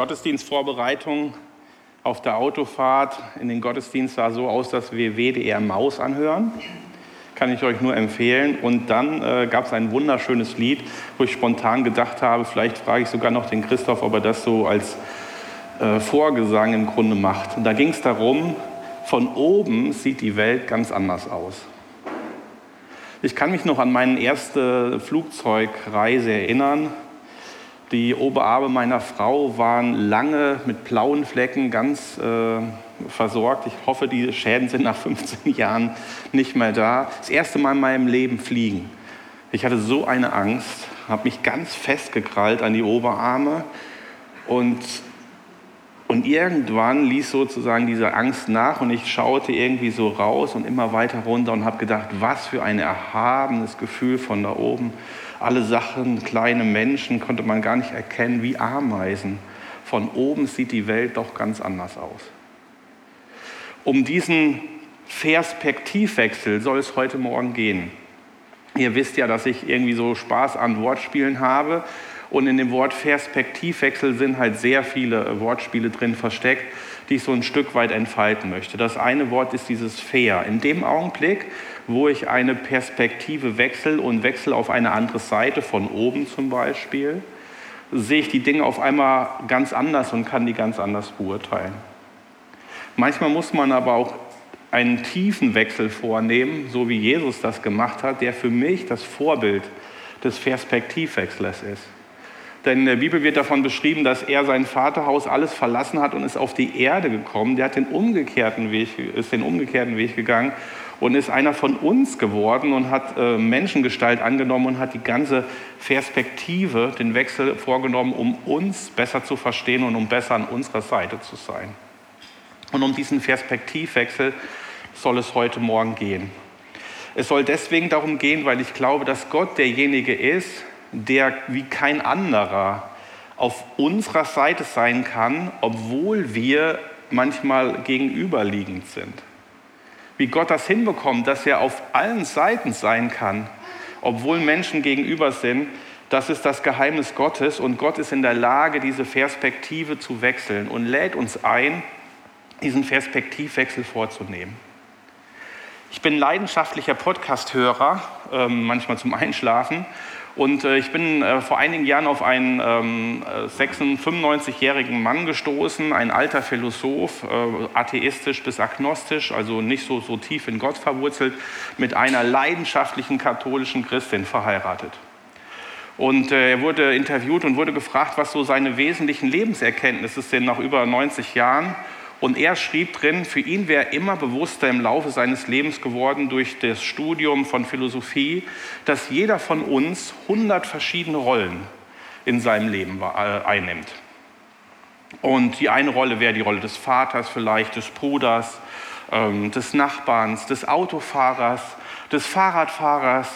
Gottesdienstvorbereitung auf der Autofahrt in den Gottesdienst sah so aus, dass wir WDR Maus anhören. Kann ich euch nur empfehlen. Und dann äh, gab es ein wunderschönes Lied, wo ich spontan gedacht habe, vielleicht frage ich sogar noch den Christoph, ob er das so als äh, Vorgesang im Grunde macht. Und da ging es darum, von oben sieht die Welt ganz anders aus. Ich kann mich noch an meine erste Flugzeugreise erinnern. Die Oberarme meiner Frau waren lange mit blauen Flecken ganz äh, versorgt. Ich hoffe, die Schäden sind nach 15 Jahren nicht mehr da. Das erste Mal in meinem Leben fliegen. Ich hatte so eine Angst, habe mich ganz festgekrallt an die Oberarme und, und irgendwann ließ sozusagen diese Angst nach und ich schaute irgendwie so raus und immer weiter runter und habe gedacht, was für ein erhabenes Gefühl von da oben alle Sachen, kleine Menschen konnte man gar nicht erkennen wie Ameisen. Von oben sieht die Welt doch ganz anders aus. Um diesen Perspektivwechsel soll es heute Morgen gehen. Ihr wisst ja, dass ich irgendwie so Spaß an Wortspielen habe. Und in dem Wort Perspektivwechsel sind halt sehr viele Wortspiele drin versteckt, die ich so ein Stück weit entfalten möchte. Das eine Wort ist dieses Fair. In dem Augenblick, wo ich eine Perspektive wechsle und wechsle auf eine andere Seite, von oben zum Beispiel, sehe ich die Dinge auf einmal ganz anders und kann die ganz anders beurteilen. Manchmal muss man aber auch einen tiefen Wechsel vornehmen, so wie Jesus das gemacht hat, der für mich das Vorbild des Perspektivwechsels ist. Denn in der Bibel wird davon beschrieben, dass er sein Vaterhaus alles verlassen hat und ist auf die Erde gekommen. Der hat den umgekehrten Weg, ist den umgekehrten Weg gegangen und ist einer von uns geworden und hat äh, Menschengestalt angenommen und hat die ganze Perspektive, den Wechsel vorgenommen, um uns besser zu verstehen und um besser an unserer Seite zu sein. Und um diesen Perspektivwechsel soll es heute Morgen gehen. Es soll deswegen darum gehen, weil ich glaube, dass Gott derjenige ist, der wie kein anderer auf unserer Seite sein kann, obwohl wir manchmal gegenüberliegend sind wie Gott das hinbekommt, dass er auf allen Seiten sein kann, obwohl Menschen gegenüber sind, das ist das Geheimnis Gottes und Gott ist in der Lage, diese Perspektive zu wechseln und lädt uns ein, diesen Perspektivwechsel vorzunehmen. Ich bin leidenschaftlicher Podcast-Hörer, äh, manchmal zum Einschlafen und äh, ich bin äh, vor einigen Jahren auf einen ähm, 95-jährigen Mann gestoßen, ein alter Philosoph, äh, atheistisch bis agnostisch, also nicht so, so tief in Gott verwurzelt, mit einer leidenschaftlichen katholischen Christin verheiratet. Und äh, er wurde interviewt und wurde gefragt, was so seine wesentlichen Lebenserkenntnisse sind nach über 90 Jahren. Und er schrieb drin, für ihn wäre immer bewusster im Laufe seines Lebens geworden durch das Studium von Philosophie, dass jeder von uns 100 verschiedene Rollen in seinem Leben äh, einnimmt. Und die eine Rolle wäre die Rolle des Vaters, vielleicht des Bruders, ähm, des Nachbarns, des Autofahrers, des Fahrradfahrers,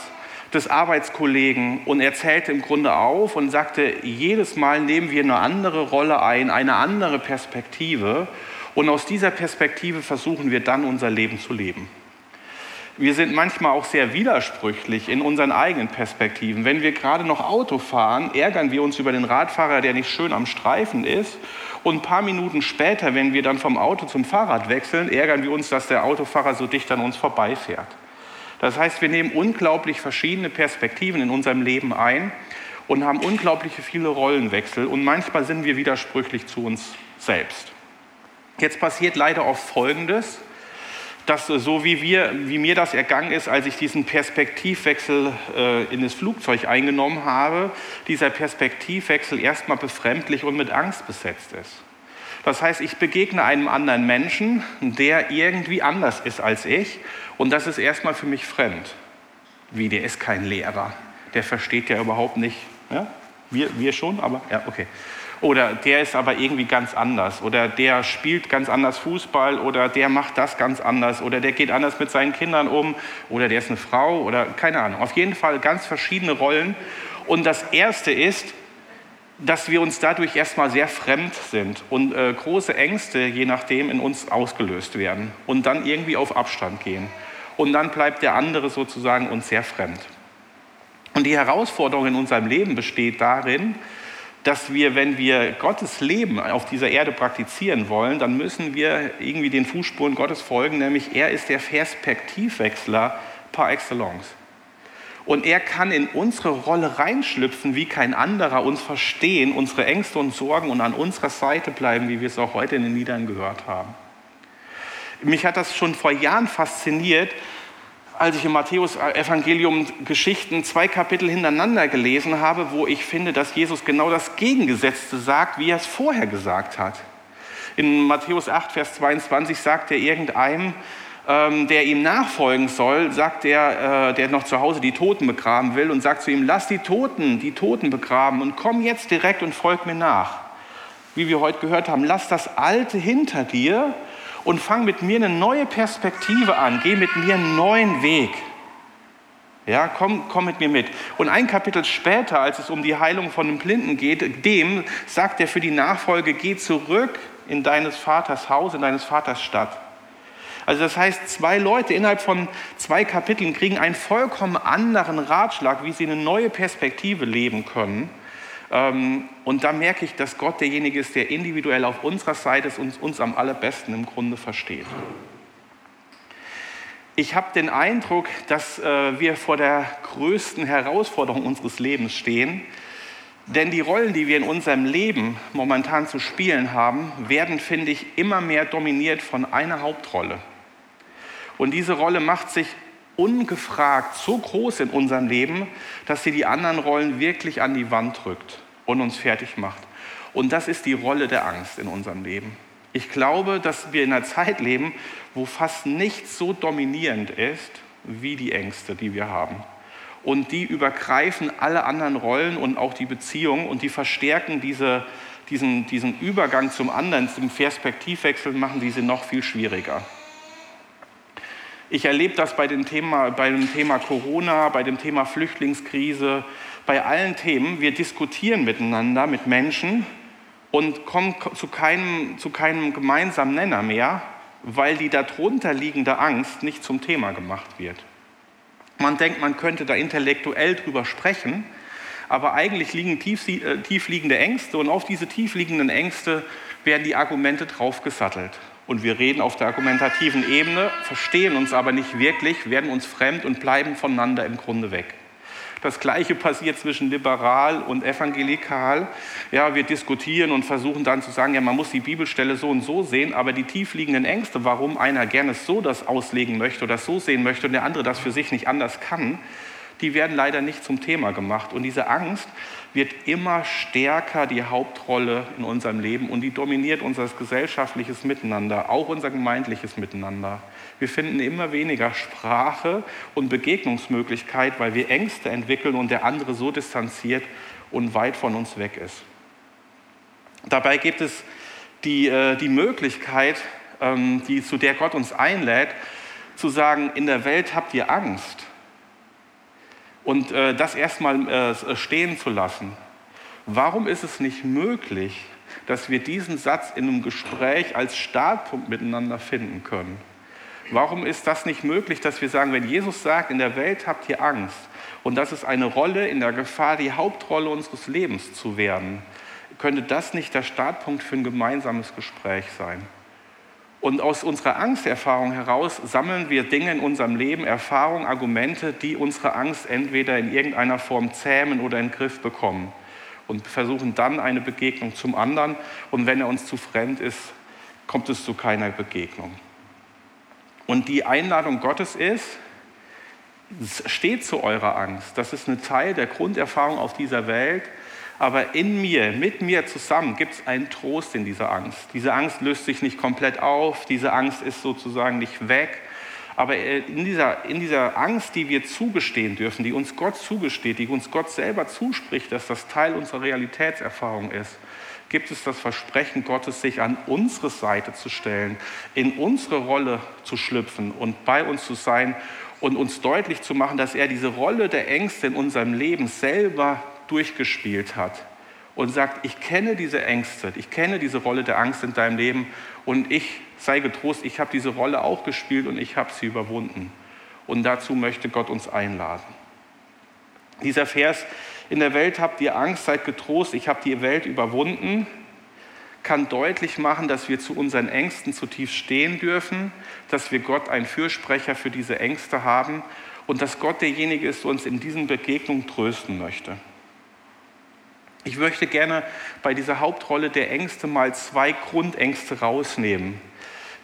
des Arbeitskollegen und er zählte im Grunde auf und sagte, jedes Mal nehmen wir eine andere Rolle ein, eine andere Perspektive und aus dieser Perspektive versuchen wir dann unser Leben zu leben. Wir sind manchmal auch sehr widersprüchlich in unseren eigenen Perspektiven. Wenn wir gerade noch Auto fahren, ärgern wir uns über den Radfahrer, der nicht schön am Streifen ist. Und ein paar Minuten später, wenn wir dann vom Auto zum Fahrrad wechseln, ärgern wir uns, dass der Autofahrer so dicht an uns vorbeifährt. Das heißt, wir nehmen unglaublich verschiedene Perspektiven in unserem Leben ein und haben unglaublich viele Rollenwechsel. Und manchmal sind wir widersprüchlich zu uns selbst. Jetzt passiert leider oft Folgendes, dass so wie, wir, wie mir das ergangen ist, als ich diesen Perspektivwechsel äh, in das Flugzeug eingenommen habe, dieser Perspektivwechsel erstmal befremdlich und mit Angst besetzt ist. Das heißt, ich begegne einem anderen Menschen, der irgendwie anders ist als ich und das ist erstmal für mich fremd. Wie, der ist kein Lehrer, der versteht ja überhaupt nicht. Ja? Wir, wir schon, aber ja, okay. Oder der ist aber irgendwie ganz anders. Oder der spielt ganz anders Fußball. Oder der macht das ganz anders. Oder der geht anders mit seinen Kindern um. Oder der ist eine Frau. Oder keine Ahnung. Auf jeden Fall ganz verschiedene Rollen. Und das Erste ist, dass wir uns dadurch erstmal sehr fremd sind und äh, große Ängste, je nachdem, in uns ausgelöst werden und dann irgendwie auf Abstand gehen. Und dann bleibt der andere sozusagen uns sehr fremd. Und die Herausforderung in unserem Leben besteht darin, dass wir, wenn wir Gottes Leben auf dieser Erde praktizieren wollen, dann müssen wir irgendwie den Fußspuren Gottes folgen, nämlich er ist der Perspektivwechsler par excellence. Und er kann in unsere Rolle reinschlüpfen, wie kein anderer, uns verstehen, unsere Ängste und Sorgen und an unserer Seite bleiben, wie wir es auch heute in den Liedern gehört haben. Mich hat das schon vor Jahren fasziniert, als ich im Matthäus-Evangelium Geschichten zwei Kapitel hintereinander gelesen habe, wo ich finde, dass Jesus genau das Gegengesetzte sagt, wie er es vorher gesagt hat. In Matthäus 8, Vers 22 sagt er irgendeinem, ähm, der ihm nachfolgen soll, sagt er, äh, der noch zu Hause die Toten begraben will und sagt zu ihm, lass die Toten, die Toten begraben und komm jetzt direkt und folg mir nach. Wie wir heute gehört haben, lass das Alte hinter dir und fang mit mir eine neue Perspektive an, geh mit mir einen neuen Weg. Ja, komm, komm mit mir mit. Und ein Kapitel später, als es um die Heilung von einem Blinden geht, dem sagt er für die Nachfolge, geh zurück in deines Vaters Haus, in deines Vaters Stadt. Also das heißt, zwei Leute innerhalb von zwei Kapiteln kriegen einen vollkommen anderen Ratschlag, wie sie eine neue Perspektive leben können. Ähm, und da merke ich, dass Gott derjenige ist, der individuell auf unserer Seite ist und uns am allerbesten im Grunde versteht. Ich habe den Eindruck, dass äh, wir vor der größten Herausforderung unseres Lebens stehen, denn die Rollen, die wir in unserem Leben momentan zu spielen haben, werden, finde ich, immer mehr dominiert von einer Hauptrolle. Und diese Rolle macht sich ungefragt so groß in unserem Leben, dass sie die anderen Rollen wirklich an die Wand drückt und uns fertig macht. Und das ist die Rolle der Angst in unserem Leben. Ich glaube, dass wir in einer Zeit leben, wo fast nichts so dominierend ist wie die Ängste, die wir haben. Und die übergreifen alle anderen Rollen und auch die Beziehungen und die verstärken diese, diesen, diesen Übergang zum anderen, zum Perspektivwechsel, machen diese noch viel schwieriger. Ich erlebe das bei dem, Thema, bei dem Thema Corona, bei dem Thema Flüchtlingskrise, bei allen Themen. Wir diskutieren miteinander mit Menschen und kommen zu keinem, zu keinem gemeinsamen Nenner mehr, weil die darunter liegende Angst nicht zum Thema gemacht wird. Man denkt, man könnte da intellektuell drüber sprechen, aber eigentlich liegen tief, äh, tiefliegende Ängste und auf diese tiefliegenden Ängste werden die Argumente draufgesattelt und wir reden auf der argumentativen Ebene, verstehen uns aber nicht wirklich, werden uns fremd und bleiben voneinander im Grunde weg. Das Gleiche passiert zwischen liberal und evangelikal. Ja, wir diskutieren und versuchen dann zu sagen, ja, man muss die Bibelstelle so und so sehen, aber die tiefliegenden Ängste, warum einer gerne so das auslegen möchte oder so sehen möchte und der andere das für sich nicht anders kann, die werden leider nicht zum Thema gemacht. Und diese Angst wird immer stärker die Hauptrolle in unserem Leben und die dominiert unser gesellschaftliches Miteinander, auch unser gemeindliches Miteinander. Wir finden immer weniger Sprache und Begegnungsmöglichkeit, weil wir Ängste entwickeln und der andere so distanziert und weit von uns weg ist. Dabei gibt es die, äh, die Möglichkeit, ähm, die, zu der Gott uns einlädt, zu sagen, in der Welt habt ihr Angst. Und äh, das erstmal äh, stehen zu lassen. Warum ist es nicht möglich, dass wir diesen Satz in einem Gespräch als Startpunkt miteinander finden können? Warum ist das nicht möglich, dass wir sagen, wenn Jesus sagt, in der Welt habt ihr Angst und das ist eine Rolle in der Gefahr, die Hauptrolle unseres Lebens zu werden, könnte das nicht der Startpunkt für ein gemeinsames Gespräch sein? Und aus unserer Angsterfahrung heraus sammeln wir Dinge in unserem Leben, Erfahrungen, Argumente, die unsere Angst entweder in irgendeiner Form zähmen oder in den Griff bekommen. Und versuchen dann eine Begegnung zum anderen. Und wenn er uns zu fremd ist, kommt es zu keiner Begegnung. Und die Einladung Gottes ist, steht zu eurer Angst. Das ist ein Teil der Grunderfahrung auf dieser Welt. Aber in mir, mit mir zusammen gibt es einen Trost in dieser Angst. Diese Angst löst sich nicht komplett auf, diese Angst ist sozusagen nicht weg, Aber äh, in dieser, in dieser Angst, die wir zugestehen dürfen, die uns Gott zugesteht, die uns Gott selber zuspricht, dass das Teil unserer Realitätserfahrung ist, gibt es das Versprechen Gottes, sich an unsere Seite zu stellen, in unsere Rolle zu schlüpfen und bei uns zu sein und uns deutlich zu machen, dass er diese Rolle der Ängste in unserem Leben selber durchgespielt hat und sagt, ich kenne diese Ängste, ich kenne diese Rolle der Angst in deinem Leben und ich sei getrost, ich habe diese Rolle auch gespielt und ich habe sie überwunden. Und dazu möchte Gott uns einladen. Dieser Vers, in der Welt habt ihr Angst, seid getrost, ich habe die Welt überwunden, kann deutlich machen, dass wir zu unseren Ängsten zutiefst stehen dürfen, dass wir Gott einen Fürsprecher für diese Ängste haben und dass Gott derjenige ist, der uns in diesen Begegnungen trösten möchte. Ich möchte gerne bei dieser Hauptrolle der Ängste mal zwei Grundängste rausnehmen,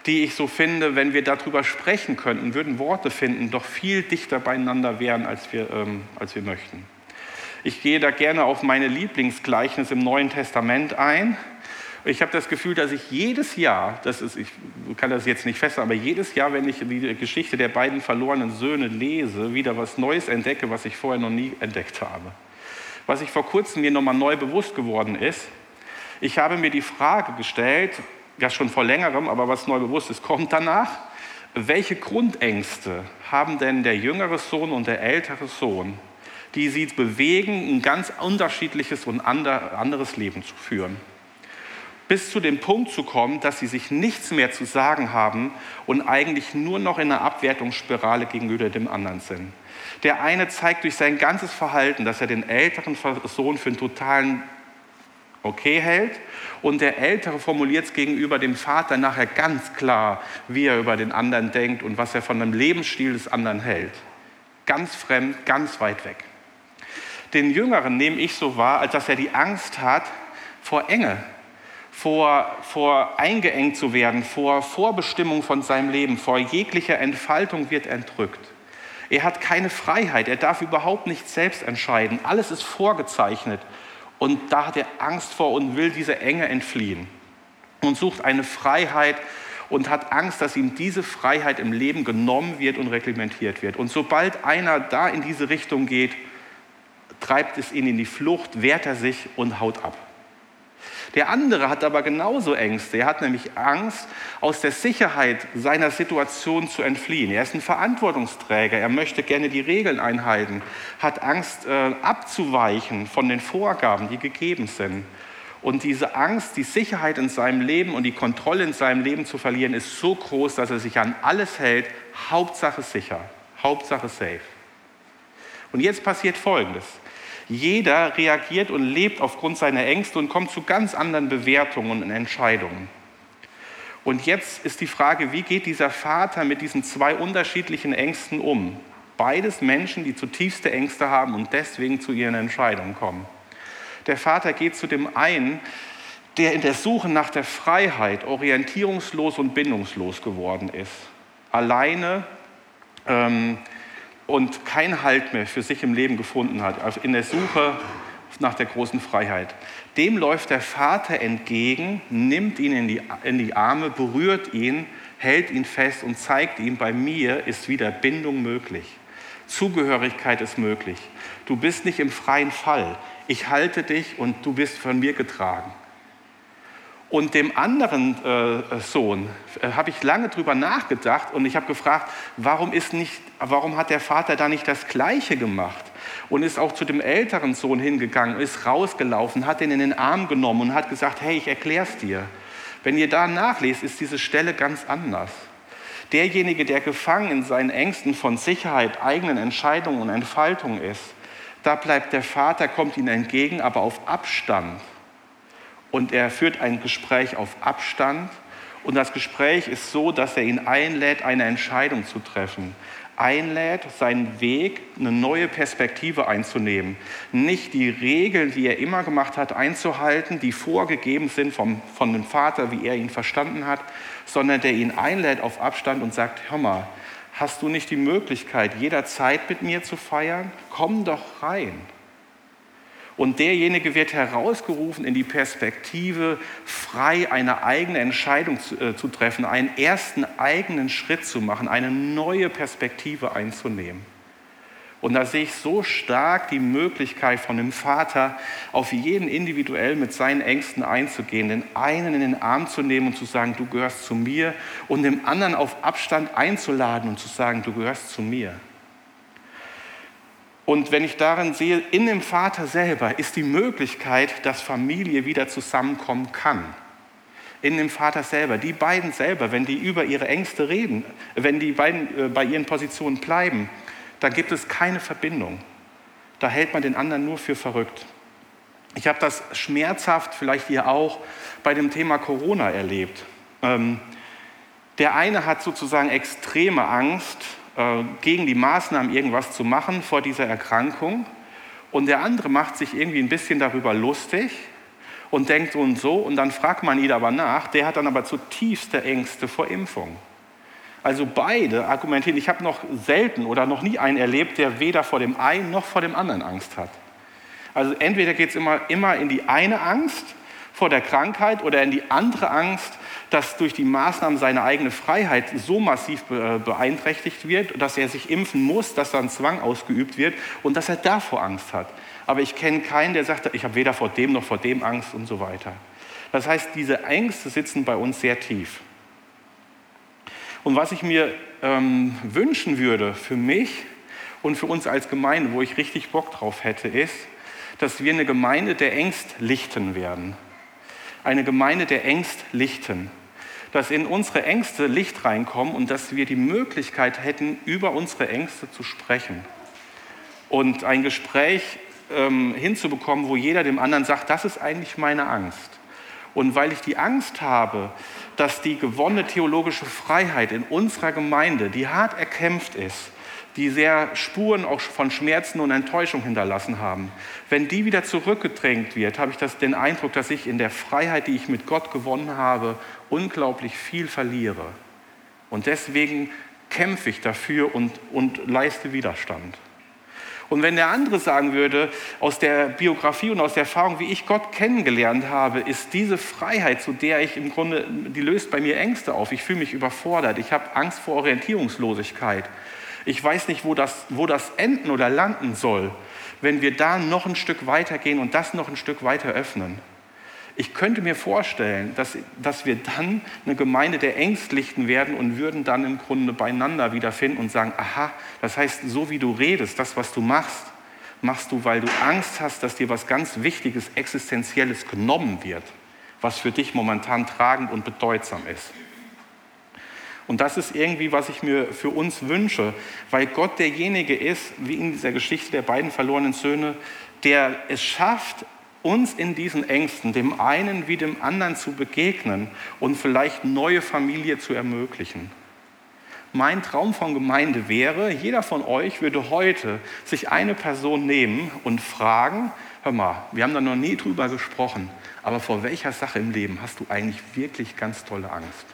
die ich so finde, wenn wir darüber sprechen könnten, würden Worte finden, doch viel dichter beieinander wären, als wir, ähm, als wir möchten. Ich gehe da gerne auf meine Lieblingsgleichnis im Neuen Testament ein. Ich habe das Gefühl, dass ich jedes Jahr, das ist, ich kann das jetzt nicht festhalten, aber jedes Jahr, wenn ich die Geschichte der beiden verlorenen Söhne lese, wieder was Neues entdecke, was ich vorher noch nie entdeckt habe was ich vor kurzem mir nochmal neu bewusst geworden ist. Ich habe mir die Frage gestellt, ja schon vor längerem, aber was neu bewusst ist, kommt danach. Welche Grundängste haben denn der jüngere Sohn und der ältere Sohn, die sie bewegen, ein ganz unterschiedliches und anderes Leben zu führen? bis zu dem Punkt zu kommen, dass sie sich nichts mehr zu sagen haben und eigentlich nur noch in einer Abwertungsspirale gegenüber dem anderen sind. Der eine zeigt durch sein ganzes Verhalten, dass er den älteren Sohn für einen totalen okay hält und der Ältere formuliert es gegenüber dem Vater nachher ganz klar, wie er über den anderen denkt und was er von dem Lebensstil des anderen hält. Ganz fremd, ganz weit weg. Den Jüngeren nehme ich so wahr, als dass er die Angst hat vor Enge, vor, vor eingeengt zu werden, vor Vorbestimmung von seinem Leben, vor jeglicher Entfaltung wird entrückt. Er hat keine Freiheit, er darf überhaupt nicht selbst entscheiden. Alles ist vorgezeichnet. Und da hat er Angst vor und will diese Enge entfliehen. Und sucht eine Freiheit und hat Angst, dass ihm diese Freiheit im Leben genommen wird und reglementiert wird. Und sobald einer da in diese Richtung geht, treibt es ihn in die Flucht, wehrt er sich und haut ab. Der andere hat aber genauso Ängste. Er hat nämlich Angst, aus der Sicherheit seiner Situation zu entfliehen. Er ist ein Verantwortungsträger. Er möchte gerne die Regeln einhalten, hat Angst, äh, abzuweichen von den Vorgaben, die gegeben sind. Und diese Angst, die Sicherheit in seinem Leben und die Kontrolle in seinem Leben zu verlieren, ist so groß, dass er sich an alles hält. Hauptsache sicher, Hauptsache safe. Und jetzt passiert Folgendes. Jeder reagiert und lebt aufgrund seiner Ängste und kommt zu ganz anderen Bewertungen und Entscheidungen. Und jetzt ist die Frage, wie geht dieser Vater mit diesen zwei unterschiedlichen Ängsten um? Beides Menschen, die zutiefste Ängste haben und deswegen zu ihren Entscheidungen kommen. Der Vater geht zu dem einen, der in der Suche nach der Freiheit orientierungslos und bindungslos geworden ist. Alleine ähm, und keinen Halt mehr für sich im Leben gefunden hat, also in der Suche nach der großen Freiheit. Dem läuft der Vater entgegen, nimmt ihn in die, in die Arme, berührt ihn, hält ihn fest und zeigt ihm, bei mir ist wieder Bindung möglich. Zugehörigkeit ist möglich. Du bist nicht im freien Fall. Ich halte dich und du bist von mir getragen. Und dem anderen äh, Sohn äh, habe ich lange drüber nachgedacht und ich habe gefragt, warum, ist nicht, warum hat der Vater da nicht das Gleiche gemacht? Und ist auch zu dem älteren Sohn hingegangen, ist rausgelaufen, hat ihn in den Arm genommen und hat gesagt, hey, ich erkläre es dir. Wenn ihr da nachlest, ist diese Stelle ganz anders. Derjenige, der gefangen in seinen Ängsten von Sicherheit, eigenen Entscheidungen und Entfaltung ist, da bleibt der Vater, kommt ihm entgegen, aber auf Abstand und er führt ein Gespräch auf Abstand. Und das Gespräch ist so, dass er ihn einlädt, eine Entscheidung zu treffen. Einlädt, seinen Weg, eine neue Perspektive einzunehmen. Nicht die Regeln, die er immer gemacht hat, einzuhalten, die vorgegeben sind vom, von dem Vater, wie er ihn verstanden hat, sondern der ihn einlädt auf Abstand und sagt, hör mal, hast du nicht die Möglichkeit, jederzeit mit mir zu feiern? Komm doch rein. Und derjenige wird herausgerufen in die Perspektive, frei eine eigene Entscheidung zu, äh, zu treffen, einen ersten eigenen Schritt zu machen, eine neue Perspektive einzunehmen. Und da sehe ich so stark die Möglichkeit von dem Vater, auf jeden individuell mit seinen Ängsten einzugehen, den einen in den Arm zu nehmen und zu sagen, du gehörst zu mir, und dem anderen auf Abstand einzuladen und zu sagen, du gehörst zu mir. Und wenn ich darin sehe, in dem Vater selber ist die Möglichkeit, dass Familie wieder zusammenkommen kann. In dem Vater selber. Die beiden selber, wenn die über ihre Ängste reden, wenn die beiden äh, bei ihren Positionen bleiben, da gibt es keine Verbindung. Da hält man den anderen nur für verrückt. Ich habe das schmerzhaft, vielleicht ihr auch, bei dem Thema Corona erlebt. Ähm, der eine hat sozusagen extreme Angst, gegen die Maßnahmen irgendwas zu machen vor dieser Erkrankung. Und der andere macht sich irgendwie ein bisschen darüber lustig und denkt so und so. Und dann fragt man ihn aber nach. Der hat dann aber zutiefste Ängste vor Impfung. Also beide argumentieren, ich habe noch selten oder noch nie einen erlebt, der weder vor dem einen noch vor dem anderen Angst hat. Also entweder geht es immer, immer in die eine Angst vor der Krankheit oder in die andere Angst, dass durch die Maßnahmen seine eigene Freiheit so massiv beeinträchtigt wird, dass er sich impfen muss, dass dann Zwang ausgeübt wird und dass er davor Angst hat. Aber ich kenne keinen, der sagt, ich habe weder vor dem noch vor dem Angst und so weiter. Das heißt, diese Ängste sitzen bei uns sehr tief. Und was ich mir ähm, wünschen würde für mich und für uns als Gemeinde, wo ich richtig Bock drauf hätte, ist, dass wir eine Gemeinde der Ängstlichten werden. Eine Gemeinde der Ängstlichten. Dass in unsere Ängste Licht reinkommt und dass wir die Möglichkeit hätten, über unsere Ängste zu sprechen. Und ein Gespräch ähm, hinzubekommen, wo jeder dem anderen sagt, das ist eigentlich meine Angst. Und weil ich die Angst habe, dass die gewonnene theologische Freiheit in unserer Gemeinde, die hart erkämpft ist, die sehr Spuren auch von Schmerzen und Enttäuschung hinterlassen haben, wenn die wieder zurückgedrängt wird, habe ich das, den Eindruck, dass ich in der Freiheit, die ich mit Gott gewonnen habe, unglaublich viel verliere. Und deswegen kämpfe ich dafür und, und leiste Widerstand. Und wenn der andere sagen würde, aus der Biografie und aus der Erfahrung, wie ich Gott kennengelernt habe, ist diese Freiheit, zu der ich im Grunde, die löst bei mir Ängste auf. Ich fühle mich überfordert. Ich habe Angst vor Orientierungslosigkeit. Ich weiß nicht, wo das, wo das enden oder landen soll, wenn wir da noch ein Stück weitergehen und das noch ein Stück weiter öffnen. Ich könnte mir vorstellen, dass, dass wir dann eine Gemeinde der Ängstlichen werden und würden dann im Grunde beieinander wiederfinden und sagen, aha, das heißt, so wie du redest, das, was du machst, machst du, weil du Angst hast, dass dir was ganz Wichtiges, Existenzielles genommen wird, was für dich momentan tragend und bedeutsam ist. Und das ist irgendwie, was ich mir für uns wünsche, weil Gott derjenige ist, wie in dieser Geschichte der beiden verlorenen Söhne, der es schafft, uns in diesen Ängsten, dem einen wie dem anderen zu begegnen und vielleicht neue Familie zu ermöglichen. Mein Traum von Gemeinde wäre, jeder von euch würde heute sich eine Person nehmen und fragen, hör mal, wir haben da noch nie drüber gesprochen, aber vor welcher Sache im Leben hast du eigentlich wirklich ganz tolle Angst?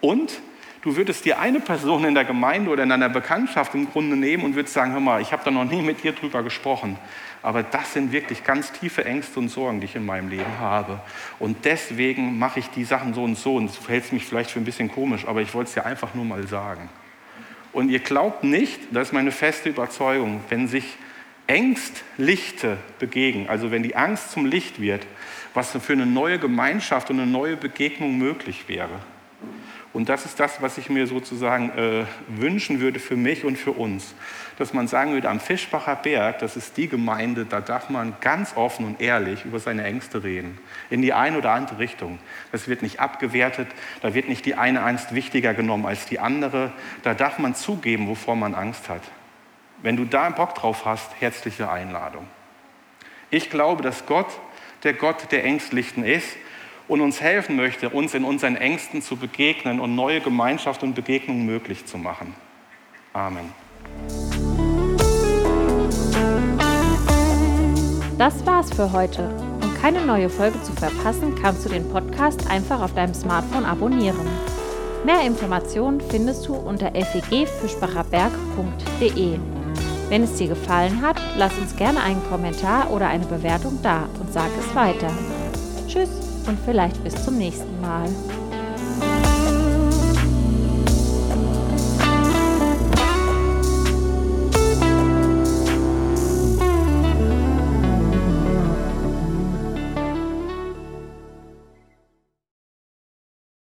Und du würdest dir eine Person in der Gemeinde oder in einer Bekanntschaft im Grunde nehmen und würdest sagen, hör mal, ich habe da noch nie mit dir drüber gesprochen, aber das sind wirklich ganz tiefe Ängste und Sorgen, die ich in meinem Leben habe. Und deswegen mache ich die Sachen so und so. Und es verhält mich vielleicht für ein bisschen komisch, aber ich wollte es dir einfach nur mal sagen. Und ihr glaubt nicht, das ist meine feste Überzeugung, wenn sich Ängstlichte begegnen, also wenn die Angst zum Licht wird, was für eine neue Gemeinschaft und eine neue Begegnung möglich wäre. Und das ist das, was ich mir sozusagen äh, wünschen würde für mich und für uns. Dass man sagen würde, am Fischbacher Berg, das ist die Gemeinde, da darf man ganz offen und ehrlich über seine Ängste reden. In die eine oder andere Richtung. Das wird nicht abgewertet, da wird nicht die eine Angst wichtiger genommen als die andere. Da darf man zugeben, wovor man Angst hat. Wenn du da Bock drauf hast, herzliche Einladung. Ich glaube, dass Gott der Gott der Ängstlichen ist und uns helfen möchte, uns in unseren Ängsten zu begegnen und neue Gemeinschaft und Begegnungen möglich zu machen. Amen. Das war's für heute. Um keine neue Folge zu verpassen, kannst du den Podcast einfach auf deinem Smartphone abonnieren. Mehr Informationen findest du unter fegfischbacherberg.de. Wenn es dir gefallen hat, lass uns gerne einen Kommentar oder eine Bewertung da und sag es weiter. Tschüss und vielleicht bis zum nächsten Mal.